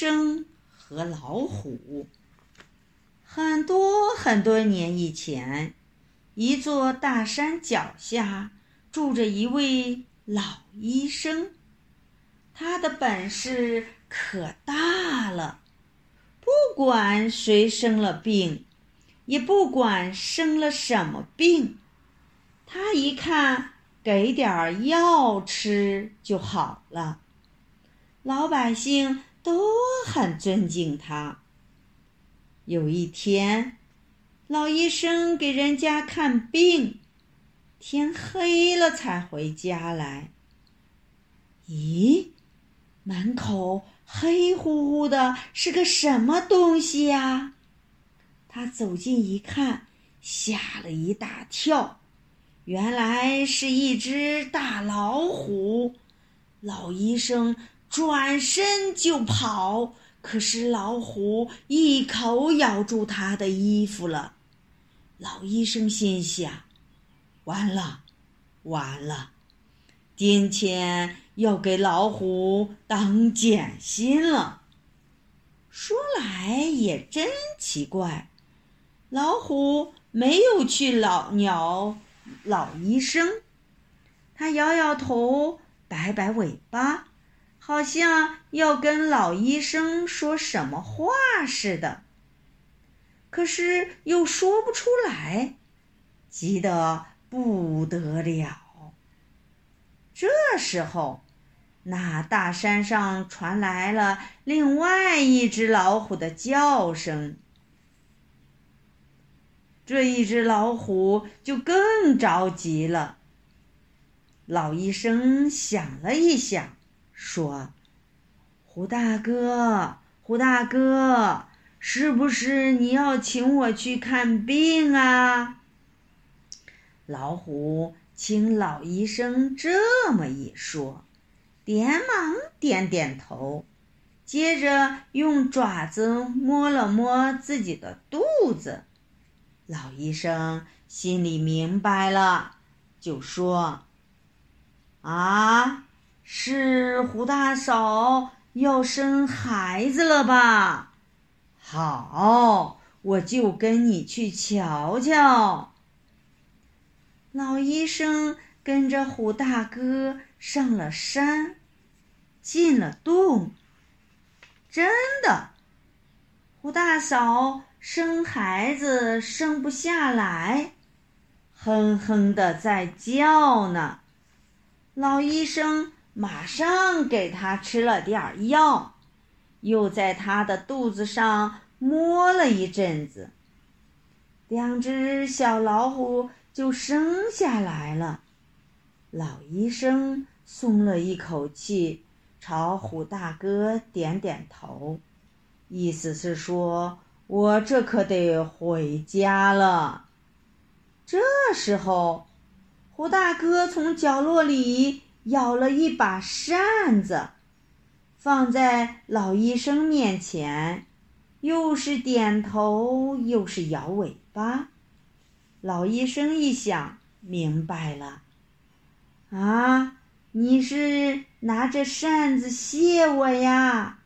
生和老虎。很多很多年以前，一座大山脚下住着一位老医生，他的本事可大了，不管谁生了病，也不管生了什么病，他一看给点药吃就好了，老百姓都很尊敬他。有一天，老医生给人家看病，天黑了才回家来。咦，门口黑乎乎的，是个什么东西呀？他走近一看，吓了一大跳，原来是一只大老虎。老医生转身就跑。可是老虎一口咬住他的衣服了，老医生心想：完了，完了，今天要给老虎当点心了。说来也真奇怪，老虎没有去老鸟老医生，他摇摇头，摆摆尾巴。好像要跟老医生说什么话似的，可是又说不出来，急得不得了。这时候，那大山上传来了另外一只老虎的叫声。这一只老虎就更着急了。老医生想了一想。说：“胡大哥，胡大哥，是不是你要请我去看病啊？”老虎听老医生这么一说，连忙点点头，接着用爪子摸了摸自己的肚子。老医生心里明白了，就说：“啊。”是胡大嫂要生孩子了吧？好，我就跟你去瞧瞧。老医生跟着胡大哥上了山，进了洞。真的，胡大嫂生孩子生不下来，哼哼的在叫呢。老医生。马上给他吃了点儿药，又在他的肚子上摸了一阵子，两只小老虎就生下来了。老医生松了一口气，朝虎大哥点点头，意思是说：“我这可得回家了。”这时候，虎大哥从角落里。舀了一把扇子，放在老医生面前，又是点头又是摇尾巴。老医生一想明白了，啊，你是拿着扇子谢我呀？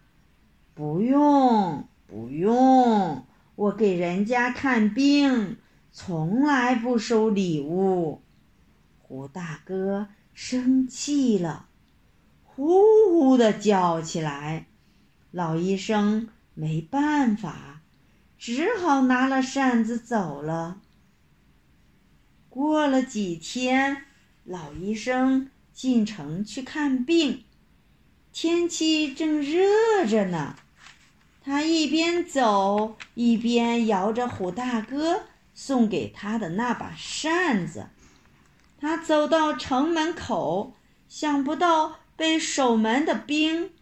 不用，不用，我给人家看病，从来不收礼物。胡大哥。生气了，呼呼的叫起来。老医生没办法，只好拿了扇子走了。过了几天，老医生进城去看病，天气正热着呢。他一边走一边摇着虎大哥送给他的那把扇子。他走到城门口，想不到被守门的兵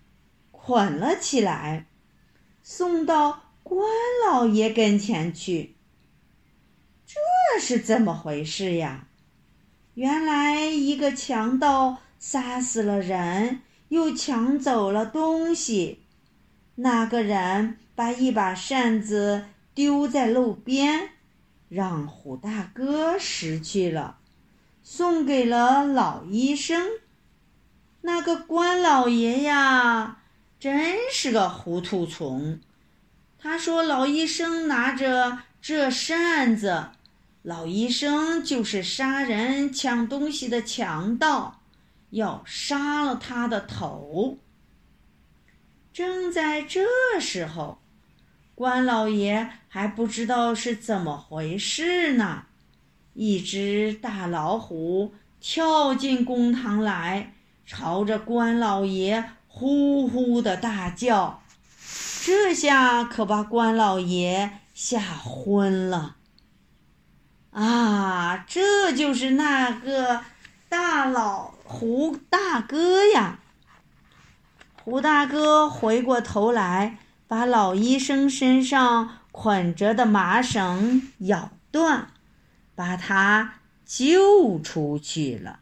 捆了起来，送到关老爷跟前去。这是怎么回事呀？原来一个强盗杀死了人，又抢走了东西。那个人把一把扇子丢在路边，让虎大哥拾去了。送给了老医生。那个关老爷呀，真是个糊涂虫。他说：“老医生拿着这扇子，老医生就是杀人抢东西的强盗，要杀了他的头。”正在这时候，关老爷还不知道是怎么回事呢。一只大老虎跳进公堂来，朝着关老爷呼呼的大叫。这下可把关老爷吓昏了。啊，这就是那个大老胡大哥呀！胡大哥回过头来，把老医生身上捆着的麻绳咬断。把他救出去了。